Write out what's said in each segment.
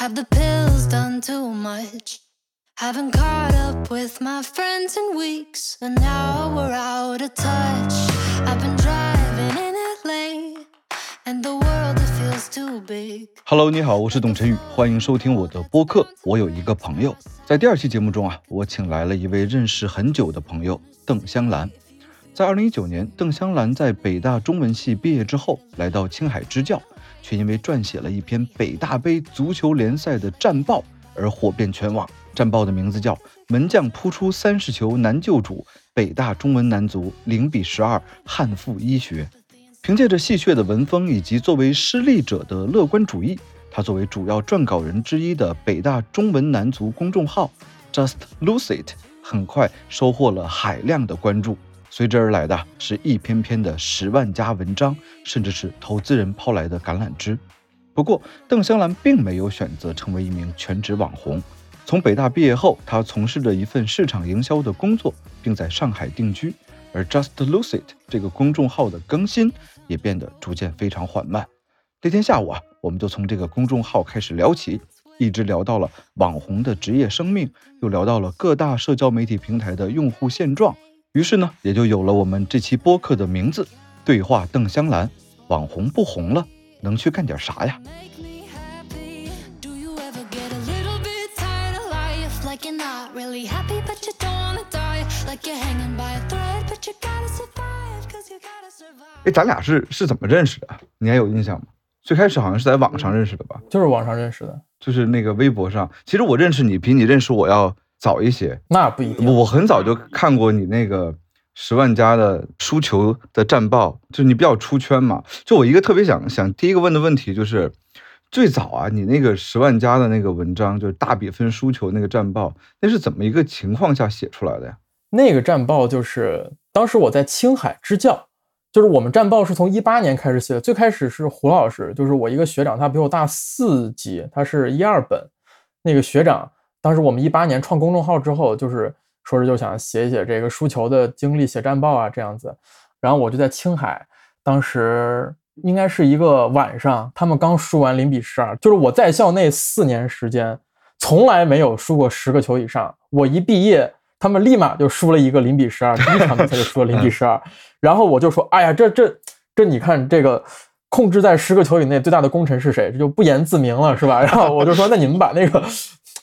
Have the pills done too much? Haven't caught up with my friends in weeks, and now we're out of touch. I've been driving in LA, and the world it feels too big. Hello，你好，我是董晨宇，欢迎收听我的播客。我有一个朋友，在第二期节目中啊，我请来了一位认识很久的朋友邓香兰。在二零一九年，邓香兰在北大中文系毕业之后，来到青海支教，却因为撰写了一篇北大杯足球联赛的战报而火遍全网。战报的名字叫《门将扑出三十球难救主，北大中文男足零比十二汉复医学》。凭借着戏谑的文风以及作为失利者的乐观主义，他作为主要撰稿人之一的北大中文男足公众号 Just Lose It 很快收获了海量的关注。随之而来的是一篇篇的十万加文章，甚至是投资人抛来的橄榄枝。不过，邓香兰并没有选择成为一名全职网红。从北大毕业后，她从事着一份市场营销的工作，并在上海定居。而 Just Lose It 这个公众号的更新也变得逐渐非常缓慢。那天下午啊，我们就从这个公众号开始聊起，一直聊到了网红的职业生命，又聊到了各大社交媒体平台的用户现状。于是呢，也就有了我们这期播客的名字——对话邓香兰。网红不红了，能去干点啥呀？Make me happy. Do you ever get a little bit tired of life? Like you're not really happy, but you don't wanna die. Like you're hanging by a thread, but you gotta survive, cause you gotta survive. 哎，咱俩是是怎么认识的？你还有印象吗？最开始好像是在网上认识的吧？就是网上认识的，就是那个微博上。其实我认识你比你认识我要早一些。那不一定。我很早就看过你那个十万加的输球的战报，就是你比较出圈嘛。就我一个特别想想第一个问的问题就是，最早啊，你那个十万加的那个文章，就是大比分输球那个战报，那是怎么一个情况下写出来的呀？那个战报就是当时我在青海支教，就是我们战报是从一八年开始写的，最开始是胡老师，就是我一个学长，他比我大四级，他是一二本，那个学长，当时我们一八年创公众号之后，就是说是就想写一写这个输球的经历，写战报啊这样子，然后我就在青海，当时应该是一个晚上，他们刚输完零比十二，就是我在校内四年时间，从来没有输过十个球以上，我一毕业。他们立马就输了一个零比十二，第一场比赛就输了零比十二，然后我就说，哎呀，这这这，你看这个控制在十个球以内最大的功臣是谁？这就不言自明了，是吧？然后我就说，那你们把那个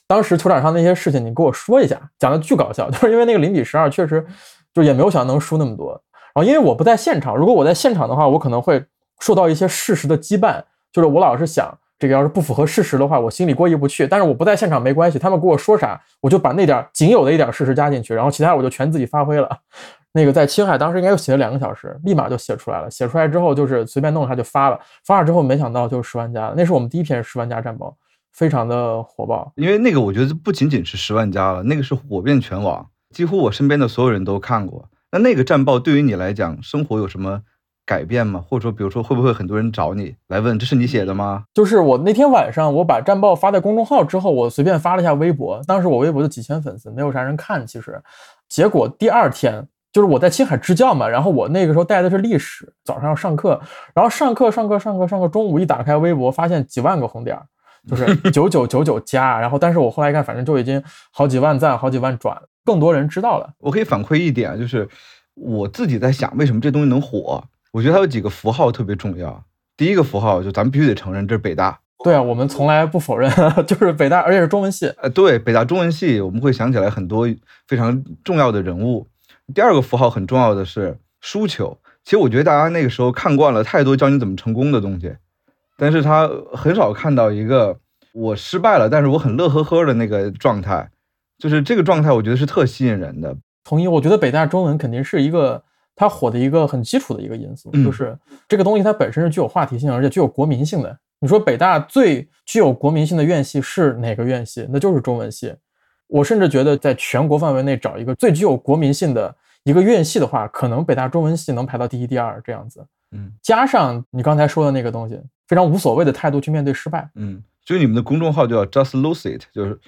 当时球场上那些事情你给我说一下，讲的巨搞笑，就是因为那个零比十二确实就也没有想能输那么多。然后因为我不在现场，如果我在现场的话，我可能会受到一些事实的羁绊，就是我老是想。这个要是不符合事实的话，我心里过意不去。但是我不在现场没关系，他们给我说啥，我就把那点仅有的一点事实加进去，然后其他我就全自己发挥了。那个在青海当时应该又写了两个小时，立马就写出来了。写出来之后就是随便弄一下就发了，发了之后没想到就是十万加，那是我们第一篇十万加战报，非常的火爆。因为那个我觉得不仅仅是十万加了，那个是火遍全网，几乎我身边的所有人都看过。那那个战报对于你来讲，生活有什么？改变吗？或者说，比如说，会不会很多人找你来问，这是你写的吗？就是我那天晚上，我把战报发在公众号之后，我随便发了一下微博，当时我微博就几千粉丝，没有啥人看。其实，结果第二天就是我在青海支教嘛，然后我那个时候带的是历史，早上要上课，然后上课上课上课上课，中午一打开微博，发现几万个红点，就是九九九九加，然后但是我后来一看，反正就已经好几万赞，好几万转，更多人知道了。我可以反馈一点，就是我自己在想，为什么这东西能火？我觉得它有几个符号特别重要。第一个符号就咱们必须得承认，这是北大。对啊，我们从来不否认，就是北大，而且是中文系。呃，对，北大中文系，我们会想起来很多非常重要的人物。第二个符号很重要的是输球。其实我觉得大家那个时候看惯了太多教你怎么成功的东西，但是他很少看到一个我失败了，但是我很乐呵呵的那个状态。就是这个状态，我觉得是特吸引人的。同意，我觉得北大中文肯定是一个。它火的一个很基础的一个因素，嗯就是这个东西它本身是具有话题性，而且具有国民性的。你说北大最具有国民性的院系是哪个院系？那就是中文系。我甚至觉得，在全国范围内找一个最具有国民性的一个院系的话，可能北大中文系能排到第一、第二这样子。嗯加上你刚才说的那个东西，非常无所谓的态度去面对失败。嗯，所以你们的公众号就叫 Just Lose It，就是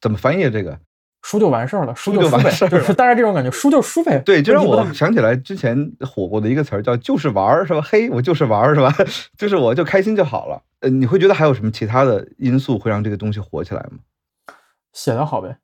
怎么翻译这个？输就完事儿了，输输就完事儿，就是大概这种感觉，输就输呗。对，就让我想起来之前火过的一个词儿叫“就是玩儿”，是吧？嘿，我就是玩儿，是吧？就是我就开心就好了。呃，你会觉得还有什么其他的因素会让这个东西火起来吗？写的好呗，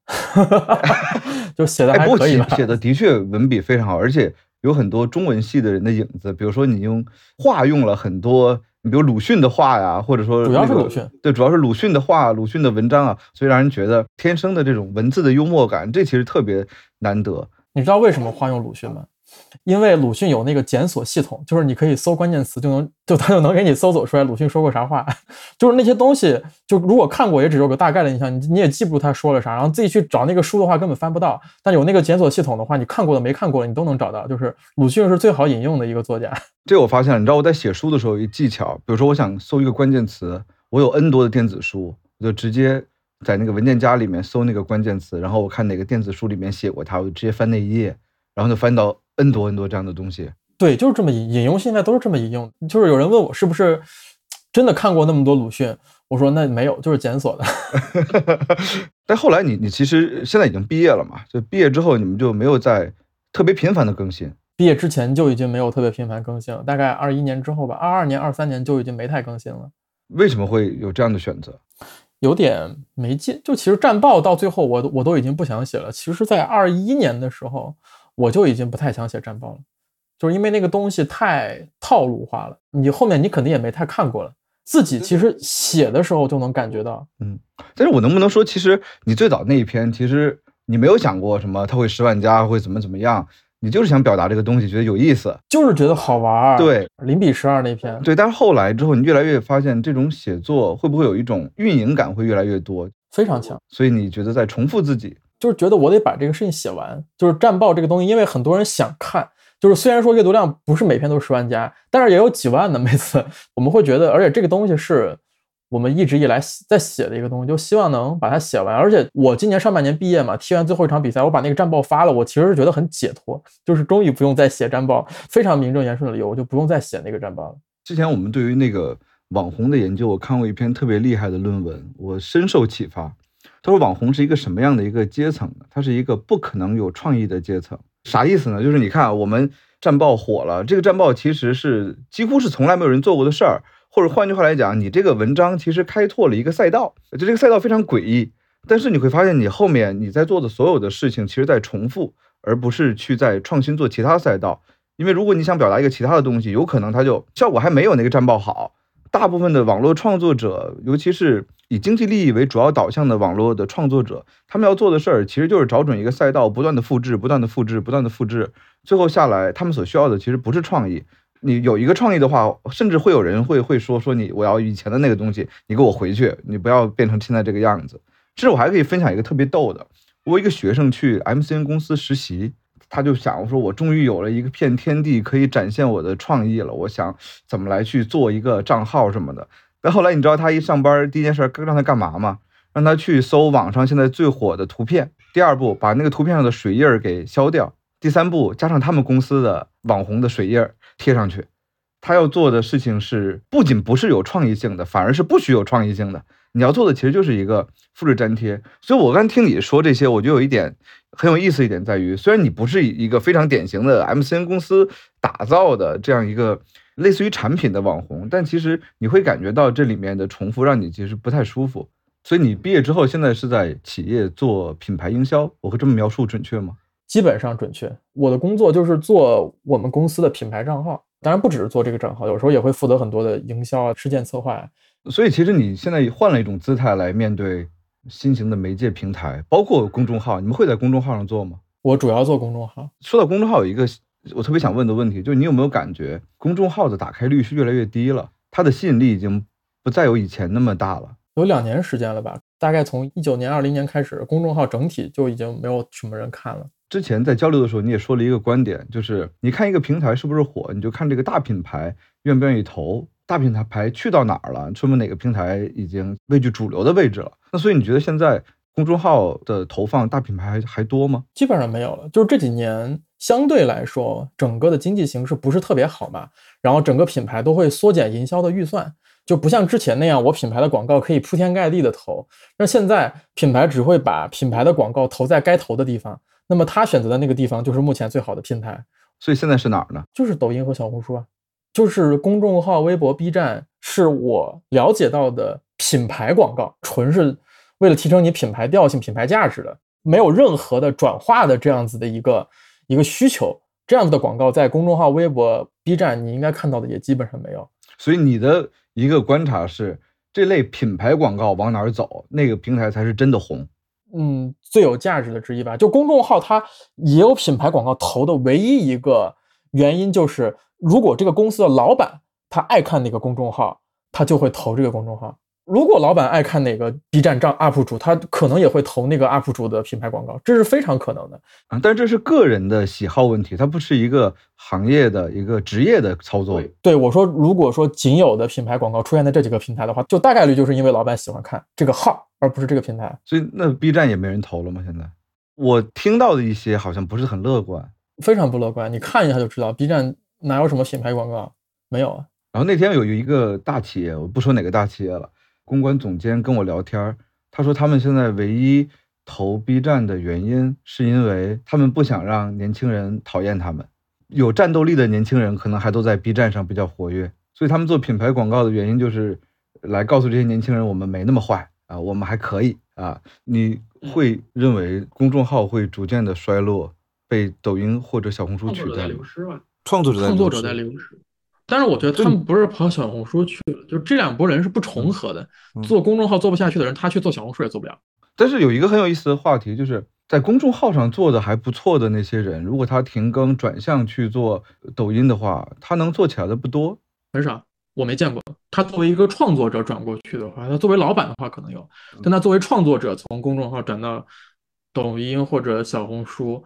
就写的还可以吧。写写的的确文笔非常好，而且有很多中文系的人的影子。比如说你用化用了很多，你比如鲁迅的话呀，或者说主要是鲁迅，对，主要是鲁迅的话、鲁迅的文章啊，所以让人觉得天生的这种文字的幽默感，这其实特别难得。你知道为什么化用鲁迅吗？因为鲁迅有那个检索系统，就是你可以搜关键词就能就他就能给你搜索出来鲁迅说过啥话，就是那些东西，就如果看过也只有个大概的印象，你你也记不住他说了啥，然后自己去找那个书的话根本翻不到。但有那个检索系统的话，你看过的没看过的你都能找到。就是鲁迅是最好引用的一个作家。这我发现了，你知道我在写书的时候一技巧，比如说我想搜一个关键词，我有 N 多的电子书，我就直接在那个文件夹里面搜那个关键词，然后我看哪个电子书里面写过它，我就直接翻那一页，然后就翻到 N 多 N 多这样的东西。对，就是这么引引用，现在都是这么引用。就是有人问我是不是真的看过那么多鲁迅，我说那没有，就是检索的。但后来你你其实现在已经毕业了嘛，就毕业之后你们就没有再特别频繁的更新。毕业之前就已经没有特别频繁更新了，大概二一年之后吧，二二年、二三年就已经没太更新了，为什么会有这样的选择？有点没劲。就其实战报到最后我都我都已经不想写了。其实，在二一年的时候，我就已经不太想写战报了，就是因为那个东西太套路化了，你后面你肯定也没太看过了。自己其实写的时候就能感觉到，嗯但是我能不能说，其实你最早那一篇，其实你没有想过什么它会十万加，会怎么怎么样，你就是想表达这个东西，觉得有意思。就是觉得好玩儿。，对零比十二那篇，对，但是后来之后，你越来越发现，这种写作会不会有一种运营感会越来越多，非常强。所以你觉得在重复自己。就是觉得我得把这个事情写完。就是战报这个东西，因为很多人想看，就是虽然说阅读量不是每篇都是十万加，但是也有几万的。每次我们会觉得，而且这个东西是我们一直以来在写的一个东西，就希望能把它写完。而且我今年上半年毕业嘛，踢完最后一场比赛，我把那个战报发了，我其实是觉得很解脱，就是终于不用再写战报，非常名正言顺的理由，我就不用再写那个战报了。之前我们对于那个网红的研究，我看过一篇特别厉害的论文，我深受启发。他说网红是一个什么样的一个阶层呢？它是一个不可能有创意的阶层。啥意思呢？就是你看啊我们战报火了，这个战报其实是几乎是从来没有人做过的事儿，或者换句话来讲，你这个文章其实开拓了一个赛道，就这个赛道非常诡异。但是你会发现，你后面你在做的所有的事情，其实在重复，而不是去在创新做其他赛道。因为如果你想表达一个其他的东西，有可能它就效果还没有那个战报好。大部分的网络创作者，尤其是以经济利益为主要导向的网络的创作者，他们要做的事儿其实就是找准一个赛道，不断的复制，不断的复制，不断的复制，最后下来，他们所需要的其实不是创意。你有一个创意的话，甚至会有人会会说说你我要以前的那个东西，你给我回去，你不要变成现在这个样子。其实我还可以分享一个特别逗的，我一个学生去 MCN 公司实习，他就想我说，我终于有了一个片天地可以展现我的创意了，我想怎么来去做一个账号什么的。但后来你知道他一上班第一件事让他干嘛吗？让他去搜网上现在最火的图片。第二步，把那个图片上的水印给消掉。第三步，加上他们公司的网红的水印贴上去。他要做的事情是，不仅不是有创意性的，反而是不许有创意性的。你要做的其实就是一个复制粘贴。所以我刚听你说这些，我就有一点很有意思一点在于，虽然你不是一个非常典型的 MCN 公司打造的这样一个类似于产品的网红，但其实你会感觉到这里面的重复让你其实不太舒服。所以你毕业之后，现在是在企业做品牌营销，我会这么描述准确吗？基本上准确。我的工作就是做我们公司的品牌账号，当然不只是做这个账号，有时候也会负责很多的营销啊、事件策划。所以其实你现在换了一种姿态来面对新型的媒介平台，包括公众号，你们会在公众号上做吗？我主要做公众号，说到公众号，有一个我特别想问的问题，就是你有没有感觉公众号的打开率是越来越低了？它的吸引力已经不再有以前那么大了。有两年时间了吧？大概从一九年、二零年开始，公众号整体就已经没有什么人看了。之前在交流的时候，你也说了一个观点，就是你看一个平台是不是火，你就看这个大品牌愿不愿意投。大品牌去到哪儿了，说明哪个平台已经位居主流的位置了。那所以你觉得现在公众号的投放大品牌还还多吗？基本上没有了。就是这几年相对来说，整个的经济形势不是特别好嘛，然后整个品牌都会缩减营销的预算，就不像之前那样，我品牌的广告可以铺天盖地的投。那现在品牌只会把品牌的广告投在该投的地方，那么他选择的那个地方就是目前最好的平台。所以现在是哪儿呢？就是抖音和小红书啊，就是公众号、微博、B 站，是我了解到的品牌广告，纯是为了提升你品牌调性、品牌价值的，没有任何的转化的这样子的一个一个需求。这样子的广告在公众号、微博、B 站，你应该看到的也基本上没有。所以你的一个观察是，这类品牌广告往哪儿走，那个平台才是真的红。嗯，最有价值的之一吧。就公众号，它也有品牌广告投的唯一一个原因就是，如果这个公司的老板他爱看哪个公众号，他就会投这个公众号。如果老板爱看哪个 B 站账 UP 主，他可能也会投那个 UP 主的品牌广告，这是非常可能的啊。但这是个人的喜好问题，它不是一个行业的一个职业的操作。对我说，如果说仅有的品牌广告出现在这几个平台的话，就大概率就是因为老板喜欢看这个号，而不是这个平台。所以那 B 站也没人投了吗？现在我听到的一些好像不是很乐观，非常不乐观。你看一下就知道，B 站哪有什么品牌广告？没有啊。然后那天有一个大企业，我不说哪个大企业了。公关总监跟我聊天，他说他们现在唯一投 B 站的原因，是因为他们不想让年轻人讨厌他们。有战斗力的年轻人可能还都在 B 站上比较活跃，所以他们做品牌广告的原因就是来告诉这些年轻人，我们没那么坏啊，我们还可以啊。你会认为公众号会逐渐的衰落，被抖音或者小红书取代？创作者创作者在流失。但是我觉得他们不是跑小红书去了，就这两拨人是不重合的。做公众号做不下去的人，他去做小红书也做不了。但是有一个很有意思的话题，就是在公众号上做的还不错的那些人，如果他停更转向去做抖音的话，他能做起来的不多，很少，我没见过。他作为一个创作者转过去的话，他作为老板的话可能有，但他作为创作者从公众号转到抖音或者小红书，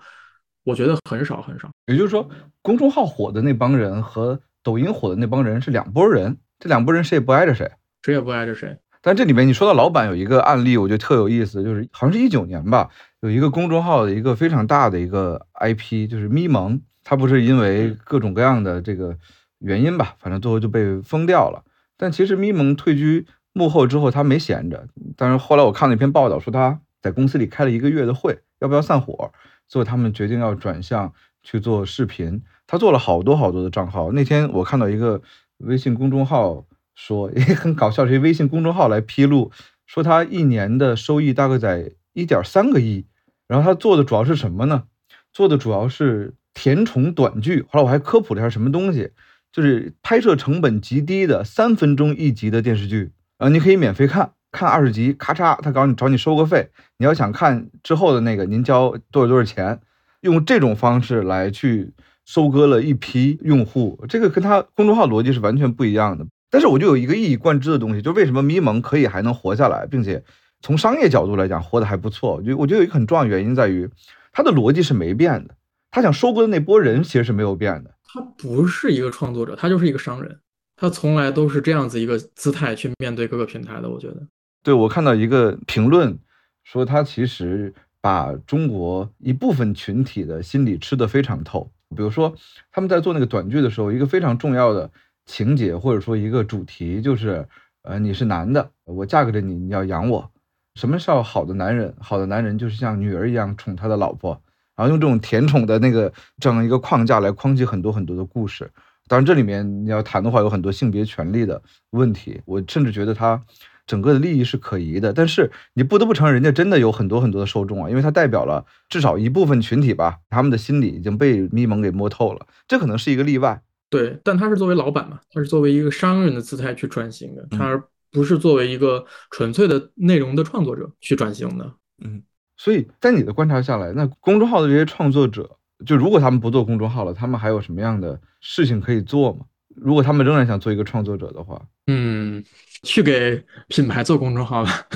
我觉得很少很少。也就是说，公众号火的那帮人和抖音火的那帮人是两拨人，这两拨人谁也不挨着谁，谁也不挨着谁。但这里面你说到老板有一个案例，我觉得特有意思，就是好像是一九年吧，有一个公众号的一个非常大的一个 IP，就是咪蒙，他不是因为各种各样的这个原因吧，反正最后就被封掉了。但其实咪蒙退居幕后之后，他没闲着。但是后来我看了一篇报道，说他在公司里开了一个月的会，要不要散伙？所以他们决定要转向去做视频。他做了好多好多的账号。那天我看到一个微信公众号说，也很搞笑，是一微信公众号来披露，说他一年的收益大概在一点三个亿。然后他做的主要是什么呢？做的主要是甜宠短剧。后来我还科普了一下什么东西，就是拍摄成本极低的三分钟一集的电视剧。啊，你可以免费看，看二十集，咔嚓，他找你找你收个费。你要想看之后的那个，您交多少多少钱？用这种方式来去。收割了一批用户，这个跟他公众号逻辑是完全不一样的。但是我就有一个一以贯之的东西，就为什么咪蒙可以还能活下来，并且从商业角度来讲活得还不错。就我觉得有一个很重要原因在于，他的逻辑是没变的。他想收割的那波人其实是没有变的。他不是一个创作者，他就是一个商人。他从来都是这样子一个姿态去面对各个平台的。我觉得，对我看到一个评论说，他其实把中国一部分群体的心理吃得非常透。比如说，他们在做那个短剧的时候，一个非常重要的情节或者说一个主题就是，呃，你是男的，我嫁给了你，你要养我。什么叫好的男人？好的男人就是像女儿一样宠他的老婆，然后用这种甜宠的那个这样一个框架来框起很多很多的故事。当然，这里面你要谈的话，有很多性别权利的问题。我甚至觉得他。整个的利益是可疑的，但是你不得不承认，人家真的有很多很多的受众啊，因为它代表了至少一部分群体吧，他们的心理已经被咪蒙给摸透了，这可能是一个例外。对，但他是作为老板嘛，他是作为一个商人的姿态去转型的，他而不是作为一个纯粹的内容的创作者去转型的。嗯，所以在你的观察下来，那公众号的这些创作者，就如果他们不做公众号了，他们还有什么样的事情可以做吗？如果他们仍然想做一个创作者的话，嗯。去给品牌做公众号吧，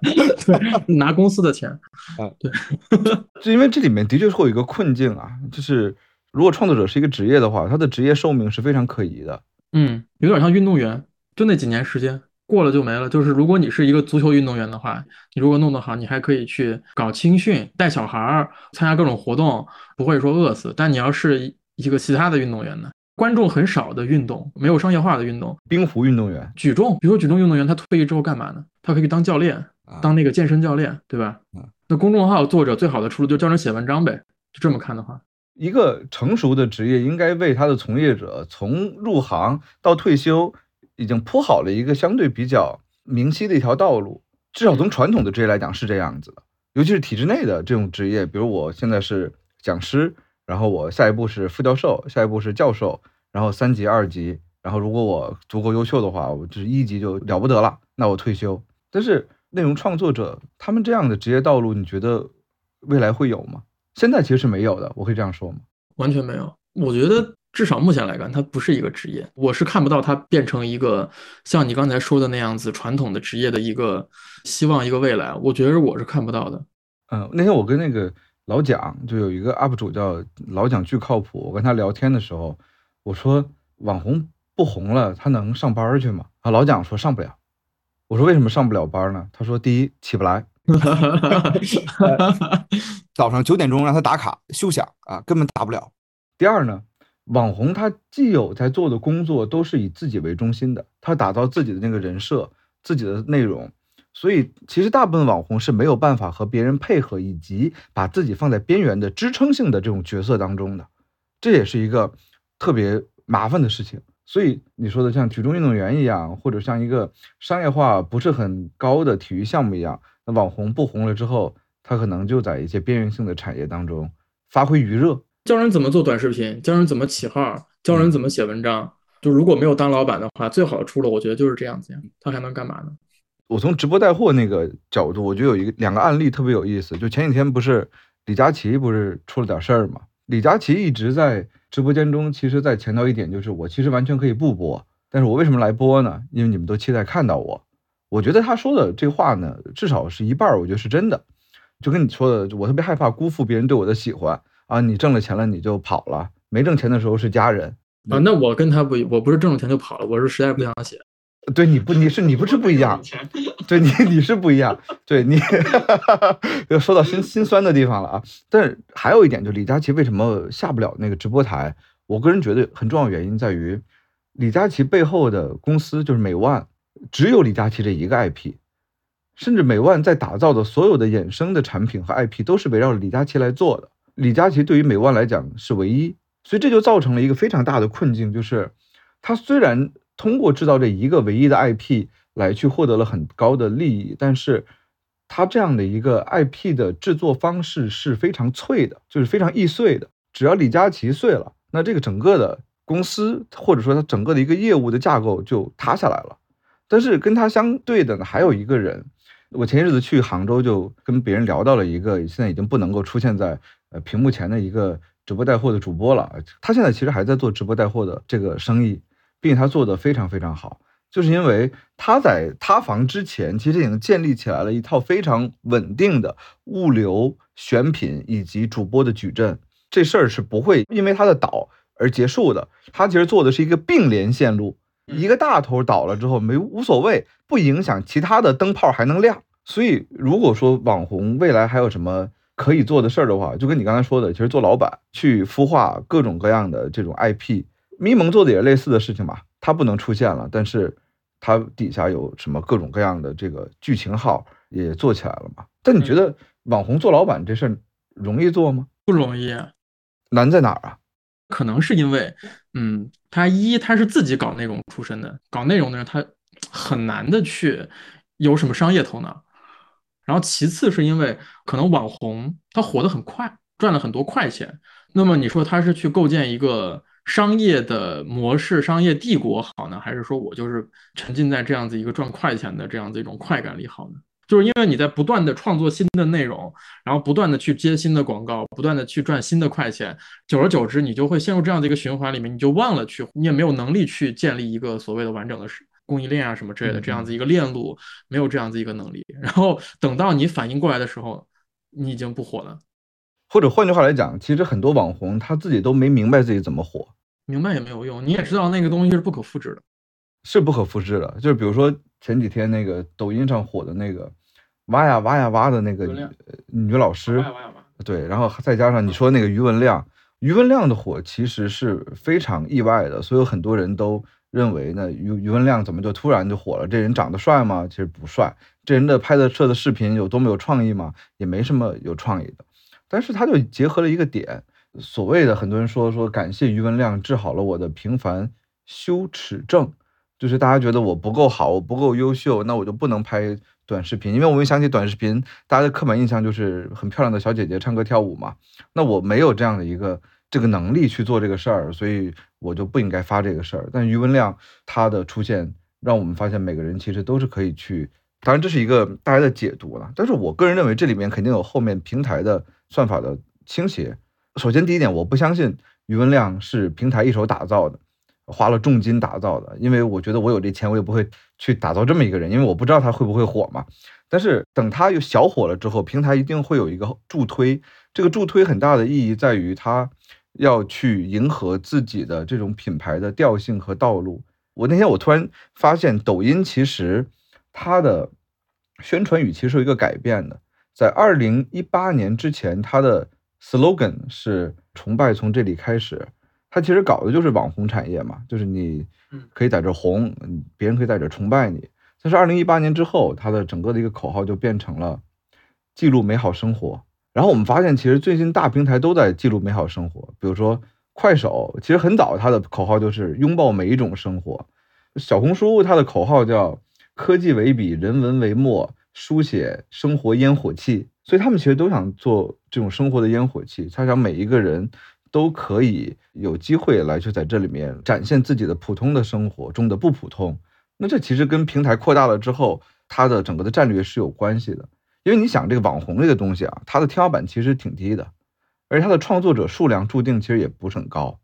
对，拿公司的钱啊，对，就因为这里面的确会有一个困境啊，就是如果创作者是一个职业的话，他的职业寿命是非常可疑的。嗯，有点像运动员，就那几年时间过了就没了。就是如果你是一个足球运动员的话，你如果弄得好，你还可以去搞青训，带小孩儿，参加各种活动，不会说饿死。但你要是一个其他的运动员呢？观众很少的运动，没有商业化的运动。冰壶运动员，举重，比如说举重运动员，他退役之后干嘛呢？他可以当教练，当那个健身教练，对吧？那公众号作者最好的出路就教人写文章呗。就这么看的话，一个成熟的职业应该为他的从业者从入行到退休，已经铺好了一个相对比较明晰的一条道路。至少从传统的职业来讲是这样子的，尤其是体制内的这种职业，比如我现在是讲师，然后我下一步是副教授，下一步是教授，然后三级、二级，然后如果我足够优秀的话，我就是一级就了不得了，那我退休。但是内容创作者他们这样的职业道路，你觉得未来会有吗？现在其实是没有的，我可以这样说吗？完全没有，我觉得至少目前来看，它不是一个职业，我是看不到它变成一个像你刚才说的那样子传统的职业的一个希望，一个未来，我觉得我是看不到的。嗯，那天我跟那个老蒋就有一个 UP 主叫老蒋巨靠谱，我跟他聊天的时候，我说网红不红了，他能上班去吗？啊，老蒋说上不了。我说为什么上不了班呢？他说第一起不来。早上九点钟让他打卡休想啊，根本打不了。第二呢，网红他既有在做的工作都是以自己为中心的，他打造自己的那个人设、自己的内容，所以其实大部分网红是没有办法和别人配合，以及把自己放在边缘的支撑性的这种角色当中的，这也是一个特别麻烦的事情。所以你说的像举重运动员一样，或者像一个商业化不是很高的体育项目一样。那网红不红了之后，他可能就在一些边缘性的产业当中发挥余热，教人怎么做短视频，教人怎么起号，教人怎么写文章。就如果没有当老板的话，最好的出路我觉得就是这样子呀。他还能干嘛呢？我从直播带货那个角度，我觉得有一个两个案例特别有意思。就前几天不是李佳琦不是出了点事儿吗？李佳琦一直在直播间中，其实在强调一点，就是我其实完全可以不播，但是我为什么来播呢？因为你们都期待看到我。我觉得他说的这话呢，至少是一半，我觉得是真的。就跟你说的，我特别害怕辜负别人对我的喜欢啊！你挣了钱了你就跑了，没挣钱的时候是家人啊。那我跟他不，我不是挣了钱就跑了，我是实在不想写。对，你不，你是你不是不一样？对你你是不一样。对你 又说到心心酸的地方了啊！但是还有一点，就李佳琦为什么下不了那个直播台？我个人觉得很重要原因在于，李佳琦背后的公司就是美万。只有李佳琦这一个 IP，甚至美万在打造的所有的衍生的产品和 IP 都是围绕着李佳琦来做的。李佳琦对于美万来讲是唯一，所以这就造成了一个非常大的困境，就是他虽然通过制造这一个唯一的 IP 来去获得了很高的利益，但是他这样的一个 IP 的制作方式是非常脆的，就是非常易碎的。只要李佳琦碎了，那这个整个的公司或者说他整个的一个业务的架构就塌下来了。但是跟他相对的呢，还有一个人，我前些日子去杭州，就跟别人聊到了一个现在已经不能够出现在呃屏幕前的一个直播带货的主播了。他现在其实还在做直播带货的这个生意，并且他做的非常非常好，就是因为他在塌房之前，其实已经建立起来了一套非常稳定的物流、选品以及主播的矩阵。这事儿是不会因为他的倒而结束的。他其实做的是一个并联线路。一个大头倒了之后没无所谓，不影响其他的灯泡还能亮。所以如果说网红未来还有什么可以做的事儿的话，就跟你刚才说的，其实做老板去孵化各种各样的这种 IP，咪蒙做的也类似的事情吧。它不能出现了，但是它底下有什么各种各样的这个剧情号也做起来了嘛。但你觉得网红做老板这事儿容易做吗？不容易，难在哪儿啊？可能是因为，嗯，他一他是自己搞内容出身的，搞内容的人他很难的去有什么商业头脑。然后其次是因为可能网红他火得很快，赚了很多快钱。那么你说他是去构建一个商业的模式、商业帝国好呢，还是说我就是沉浸在这样子一个赚快钱的这样子一种快感里好呢？就是因为你在不断的创作新的内容，然后不断的去接新的广告，不断的去赚新的快钱，久而久之，你就会陷入这样的一个循环里面，你就忘了去，你也没有能力去建立一个所谓的完整的供应链啊什么之类的这样子一个链路，没有这样子一个能力。然后等到你反应过来的时候，你已经不火了。或者换句话来讲，其实很多网红他自己都没明白自己怎么火，明白也没有用。你也知道那个东西是不可复制的。是不可复制的，就是比如说前几天那个抖音上火的那个挖呀挖呀挖的那个女老师，对，然后再加上你说那个余文亮，余文亮的火其实是非常意外的，所以很多人都认为呢，余余文亮怎么就突然就火了？这人长得帅吗？其实不帅。这人的拍的摄的视频有多么有创意吗？也没什么有创意的。但是他就结合了一个点，所谓的很多人说说感谢余文亮治好了我的平凡羞耻症，就是大家觉得我不够好，我不够优秀，那我就不能拍短视频，因为我们想起短视频，大家的刻板印象就是很漂亮的小姐姐唱歌跳舞嘛。那我没有这样的一个这个能力去做这个事儿，所以我就不应该发这个事儿。但余文亮他的出现，让我们发现每个人其实都是可以去，当然这是一个大家的解读了。但是我个人认为这里面肯定有后面平台的。算法的倾斜，首先第一点，我不相信余文亮是平台一手打造的，花了重金打造的，因为我觉得我有这钱，我也不会去打造这么一个人，因为我不知道他会不会火嘛。但是等他又小火了之后，平台一定会有一个助推，这个助推很大的意义在于他要去迎合自己的这种品牌的调性和道路。我那天我突然发现，抖音其实它的宣传语其实有一个改变的。在二零一八年之前，它的 slogan 是“崇拜从这里开始”。他其实搞的就是网红产业嘛，就是你可以在这红，别人可以在这崇拜你。但是二零一八年之后，他的整个的一个口号就变成了“记录美好生活”。然后我们发现，其实最近大平台都在记录美好生活，比如说快手，其实很早它的口号就是“拥抱每一种生活”。小红书它的口号叫“科技为笔，人文为墨”。书写生活烟火气，所以他们其实都想做这种生活的烟火气。他想每一个人都可以有机会来去在这里面展现自己的普通的生活中的不普通。那这其实跟平台扩大了之后，它的整个的战略是有关系的。因为你想这个网红这个东西啊，它的天花板其实挺低的，而且它的创作者数量注定其实也不是很高。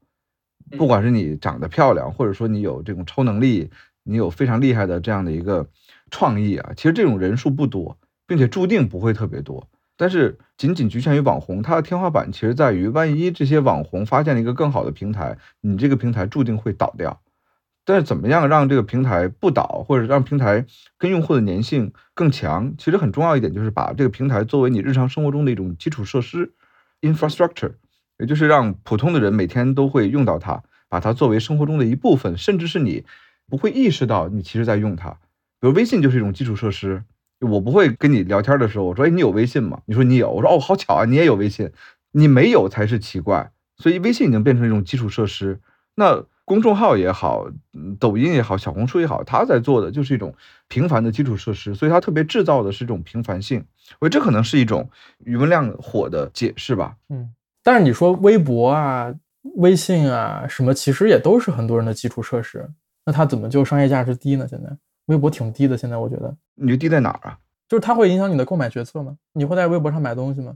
不管是你长得漂亮，或者说你有这种超能力，你有非常厉害的这样的一个。创意啊，其实这种人数不多，并且注定不会特别多。但是仅仅局限于网红，它的天花板其实在于，万一这些网红发现了一个更好的平台，你这个平台注定会倒掉。但是怎么样让这个平台不倒，或者让平台跟用户的粘性更强？其实很重要一点就是把这个平台作为你日常生活中的一种基础设施 （infrastructure），也就是让普通的人每天都会用到它，把它作为生活中的一部分，甚至是你不会意识到你其实在用它。比如微信就是一种基础设施，我不会跟你聊天的时候，我说，哎，你有微信吗？你说你有，我说，哦，好巧啊，你也有微信，你没有才是奇怪。所以微信已经变成一种基础设施。那公众号也好，抖音也好，小红书也好，它在做的就是一种平凡的基础设施，所以它特别制造的是一种平凡性。我觉得这可能是一种余文亮火的解释吧。嗯，但是你说微博啊、微信啊什么，其实也都是很多人的基础设施，那它怎么就商业价值低呢？现在？微博挺低的，现在我觉得，你觉得低在哪儿啊？就是它会影响你的购买决策吗？你会在微博上买东西吗？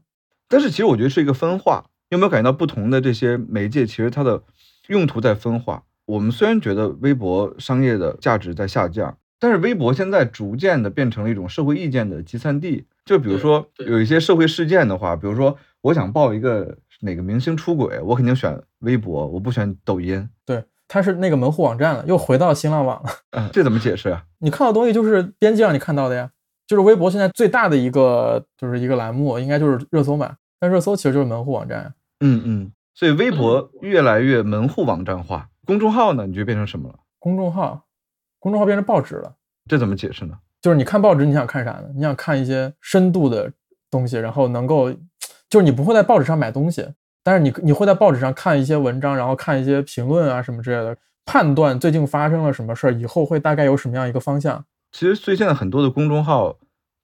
但是其实我觉得是一个分化，有没有感觉到不同的这些媒介，其实它的用途在分化。我们虽然觉得微博商业的价值在下降，但是微博现在逐渐的变成了一种社会意见的集散地。就比如说有一些社会事件的话，比如说我想报一个哪个明星出轨，我肯定选微博，我不选抖音。对。它是那个门户网站了，又回到新浪网了。嗯，这怎么解释啊？你看到东西就是编辑让你看到的呀。就是微博现在最大的一个就是一个栏目，应该就是热搜嘛。但热搜其实就是门户网站。嗯嗯。所以微博越来越门户网站化，公众号呢，你觉得变成什么了？公众号，公众号变成报纸了。这怎么解释呢？就是你看报纸，你想看啥呢？你想看一些深度的东西，然后能够，就是你不会在报纸上买东西。但是你你会在报纸上看一些文章，然后看一些评论啊什么之类的，判断最近发生了什么事儿，以后会大概有什么样一个方向。其实最近的很多的公众号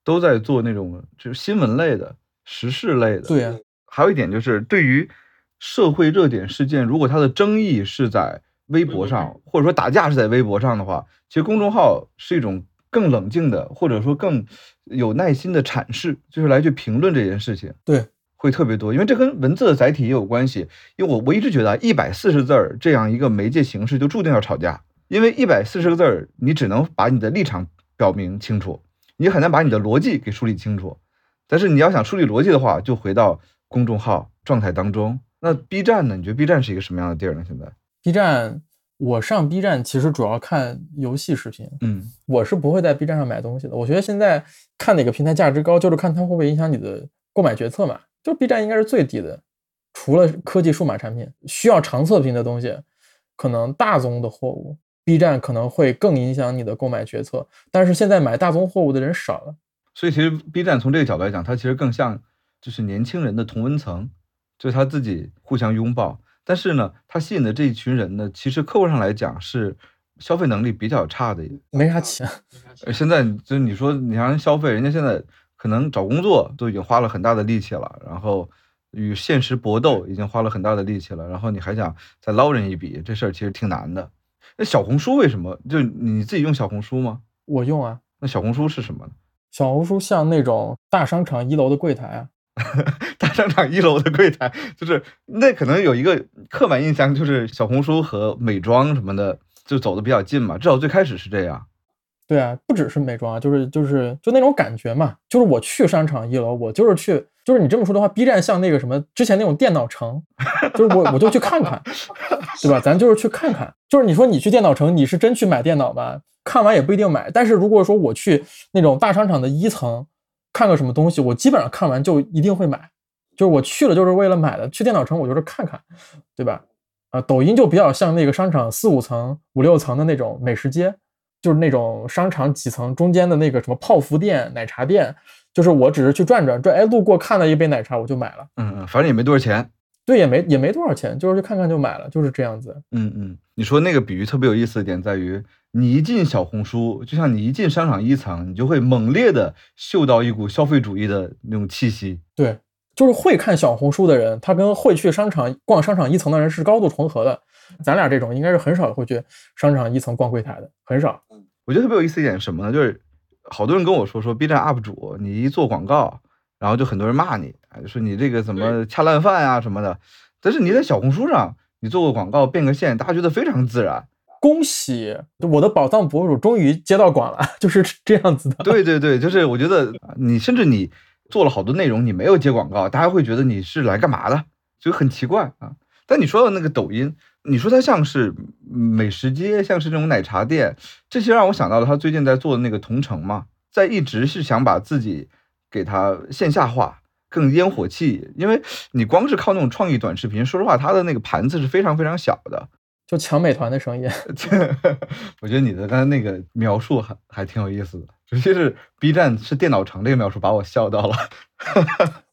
都在做那种就是新闻类的、时事类的。对呀。还有一点就是，对于社会热点事件，如果它的争议是在微博上，或者说打架是在微博上的话，其实公众号是一种更冷静的，或者说更有耐心的阐释，就是来去评论这件事情。对。会特别多，因为这跟文字的载体也有关系。因为我我一直觉得一百四十字儿这样一个媒介形式就注定要吵架，因为一百四十个字儿你只能把你的立场表明清楚，你很难把你的逻辑给梳理清楚。但是你要想梳理逻辑的话，就回到公众号状态当中。那 B 站呢？你觉得 B 站是一个什么样的地儿呢？现在 B 站，我上 B 站其实主要看游戏视频。嗯，我是不会在 B 站上买东西的。我觉得现在看哪个平台价值高，就是看它会不会影响你的购买决策嘛。就 B 站应该是最低的，除了科技数码产品需要长测评的东西，可能大宗的货物，B 站可能会更影响你的购买决策。但是现在买大宗货物的人少了，所以其实 B 站从这个角度来讲，它其实更像就是年轻人的同温层，就是他自己互相拥抱。但是呢，他吸引的这一群人呢，其实客观上来讲是消费能力比较差的，没啥钱。呃现在就是你说你让人消费，人家现在可能找工作都已经花了很大的力气了，然后与现实搏斗已经花了很大的力气了，然后你还想再捞人一笔，这事儿其实挺难的。那小红书为什么？就你自己用小红书吗？我用啊，那小红书是什么呢？小红书像那种大商场一楼的柜台啊，大商场一楼的柜台，就是那可能有一个刻板印象，就是小红书和美妆什么的就走的比较近嘛，至少最开始是这样。对啊，不只是美妆啊，就是就是就那种感觉嘛，就是我去商场一楼，我就是去，就是你这么说的话，B 站像那个什么之前那种电脑城，就是我我就去看看，对吧？咱就是去看看，就是你说你去电脑城，你是真去买电脑吧？看完也不一定买，但是如果说我去那种大商场的一层看个什么东西，我基本上看完就一定会买，就是我去了就是为了买的，去电脑城我就是看看，对吧？啊，抖音就比较像那个商场四五层、五六层的那种美食街。就是那种商场几层中间的那个什么泡芙店、奶茶店，就是我只是去转转转，哎，路过看到一杯奶茶，我就买了。嗯嗯，反正也没多少钱。对，也没也没多少钱，就是去看看就买了，就是这样子。嗯嗯，你说那个比喻特别有意思的点在于，你一进小红书，就像你一进商场一层，你就会猛烈的嗅到一股消费主义的那种气息。对，就是会看小红书的人，他跟会去商场逛商场一层的人是高度重合的。咱俩这种应该是很少会去商场一层逛柜台的，很少。我觉得特别有意思一点是什么呢？就是好多人跟我说说 B 站 UP 主，你一做广告，然后就很多人骂你，说你这个怎么恰烂饭啊、什么的。但是你在小红书上，你做个广告变个现，大家觉得非常自然。恭喜我的宝藏博主终于接到广了，就是这样子的。对对对，就是我觉得你甚至你做了好多内容，你没有接广告，大家会觉得你是来干嘛的，就很奇怪啊。但你说的那个抖音，你说它像是美食街，像是这种奶茶店，这些让我想到了他最近在做的那个同城嘛，在一直是想把自己给它线下化，更烟火气。因为你光是靠那种创意短视频，说实话，它的那个盘子是非常非常小的。就抢美团的生意，我觉得你的刚才那个描述还还挺有意思的，尤其是 B 站是电脑城这个描述，把我笑到了。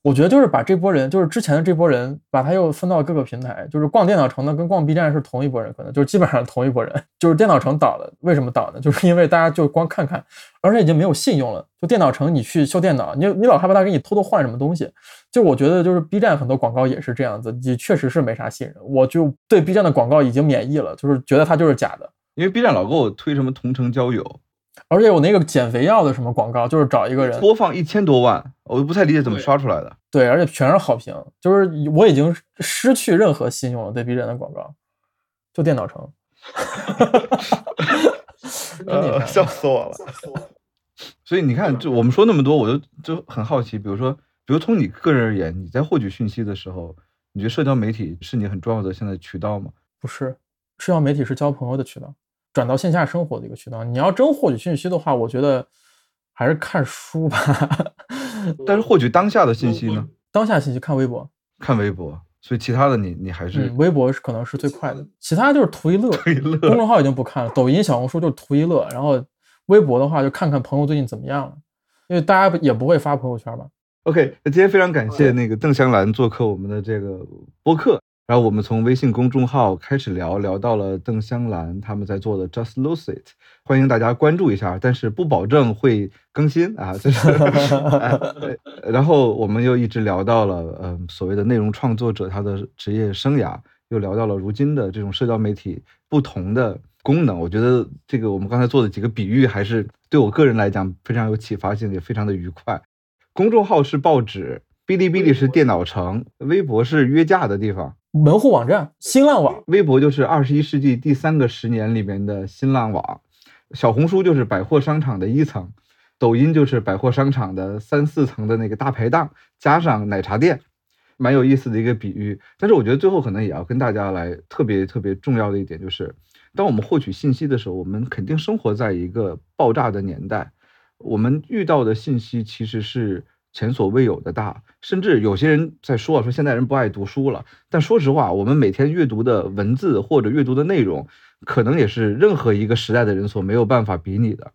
我觉得就是把这波人，就是之前的这波人，把他又分到各个平台，就是逛电脑城的跟逛 B 站是同一波人，可能就是基本上同一波人。就是电脑城倒了，为什么倒呢？就是因为大家就光看看，而且已经没有信用了。就电脑城你去修电脑，你你老害怕他给你偷偷换什么东西。就我觉得就是 B 站很多广告也是这样子，你确实是没啥信任。我就对 B 站的广告已经免疫了，就是觉得它就是假的。因为 B 站老给我推什么同城交友，而且我那个减肥药的什么广告，就是找一个人播放一千多万，我都不太理解怎么刷出来的。对，而且全是好评，就是我已经失去任何信用了。对 B 站的广告，就电脑城，呃，笑死我了。所以你看，就我们说那么多，我就就很好奇，比如说，比如从你个人而言，你在获取讯息的时候，你觉得社交媒体是你很重要的现在渠道吗？不是，社交媒体是交朋友的渠道，转到线下生活的一个渠道。你要真获取信息的话，我觉得还是看书吧。但是获取当下的信息呢？当下信息看微博，看微博。所以其他的你你还是、嗯，微博是可能是最快的，其他就是图一乐。图一乐公众号已经不看了，抖音、小红书就是图一乐，然后微博的话就看看朋友最近怎么样了，因为大家也不会发朋友圈吧。OK，那今天非常感谢那个邓香兰做客我们的这个播客，然后我们从微信公众号开始聊，聊到了邓香兰他们在做的 Just Lose It，欢迎大家关注一下，但是不保证会更新啊，这是。哎对然后我们又一直聊到了，嗯、所谓的内容创作者他的职业生涯，又聊到了如今的这种社交媒体不同的功能。我觉得这个我们刚才做的几个比喻，还是对我个人来讲非常有启发性，也非常的愉快。公众号是报纸，哔哩哔哩是电脑城，微博是约架的地方，门户网站新浪网，微博就是二十一世纪第三个十年里面的新浪网，小红书就是百货商场的一层，抖音就是百货商场的三四层的那个大排档，加上奶茶店，蛮有意思的一个比喻。但是我觉得最后可能也要跟大家来特别特别重要的一点就是，当我们获取信息的时候，我们肯定生活在一个爆炸的年代，我们遇到的信息其实是前所未有的大。甚至有些人在说说现代人不爱读书了，但说实话，我们每天阅读的文字或者阅读的内容，可能也是任何一个时代的人所没有办法比拟的。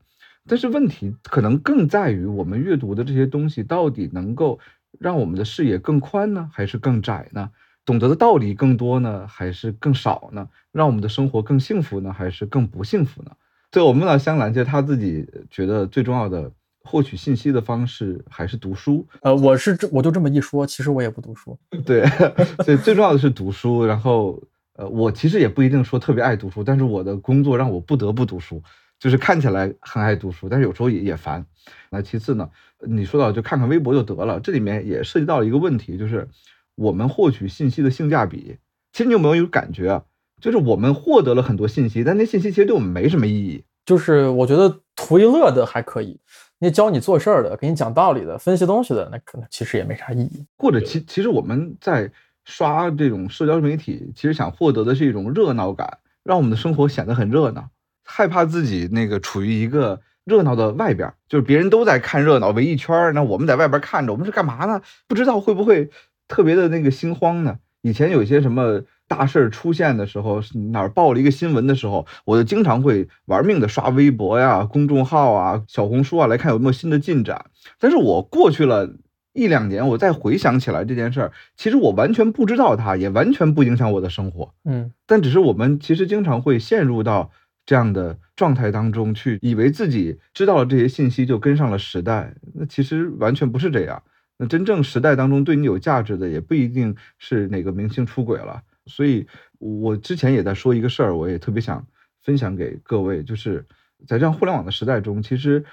但是问题可能更在于，我们阅读的这些东西到底能够让我们的视野更宽呢，还是更窄呢？懂得的道理更多呢，还是更少呢？让我们的生活更幸福呢，还是更不幸福呢？对我们问到香兰，就他自己觉得最重要的获取信息的方式还是读书。呃，我是这我就这么一说，其实我也不读书。对，所以最重要的是读书。然后，呃，我其实也不一定说特别爱读书，但是我的工作让我不得不读书，就是看起来很爱读书，但是有时候也也烦。那其次呢，你说到就看看微博就得了，这里面也涉及到了一个问题，就是。我们获取信息的性价比，其实你有没有一个感觉啊？就是我们获得了很多信息，但那信息其实对我们没什么意义。就是我觉得图一乐的还可以，那教你做事儿的、给你讲道理的、分析东西的，那可能其实也没啥意义。或者其其实我们在刷这种社交媒体，其实想获得的是一种热闹感，让我们的生活显得很热闹，害怕自己那个处于一个热闹的外边，就是别人都在看热闹围一圈儿，那我们在外边看着，我们是干嘛呢？不知道会不会。特别的那个心慌呢。以前有些什么大事儿出现的时候，哪儿报了一个新闻的时候，我就经常会玩命的刷微博呀、公众号啊、小红书啊，来看有没有新的进展。但是我过去了一两年，我再回想起来这件事儿，其实我完全不知道它，也完全不影响我的生活。嗯，但只是我们其实经常会陷入到这样的状态当中去，以为自己知道了这些信息就跟上了时代，那其实完全不是这样。那真正时代当中对你有价值的，也不一定是哪个明星出轨了。所以，我之前也在说一个事儿，我也特别想分享给各位，就是在这样互联网的时代中，其实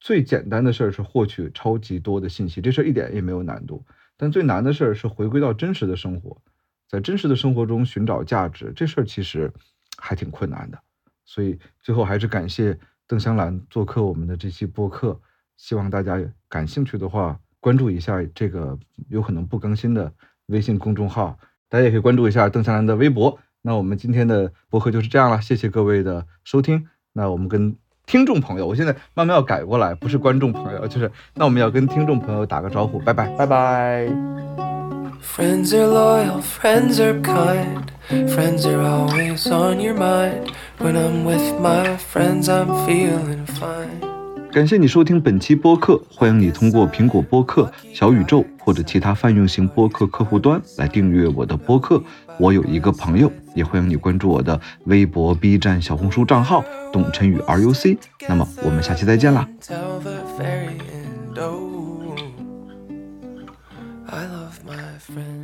最简单的事儿是获取超级多的信息，这事儿一点也没有难度。但最难的事儿是回归到真实的生活，在真实的生活中寻找价值，这事儿其实还挺困难的。所以最后还是感谢邓香兰做客我们的这期播客，希望大家感兴趣的话。关注一下这个有可能不更新的微信公众号，大家也可以关注一下邓香兰的微博。那我们今天的播客就是这样了，谢谢各位的收听。那我们跟听众朋友，我现在慢慢要改过来，不是观众朋友，就是那我们要跟听众朋友打个招呼，拜拜，拜拜。Friends are loyal, friends are kind, friends are always on your mind. When I'm with my friends, I'm feeling fine. 感谢你收听本期播客，欢迎你通过苹果播客、小宇宙或者其他泛用型播客客户端来订阅我的播客。我有一个朋友，也欢迎你关注我的微博、B 站、小红书账号“董晨宇 RUC”。那么我们下期再见啦！I love my friend.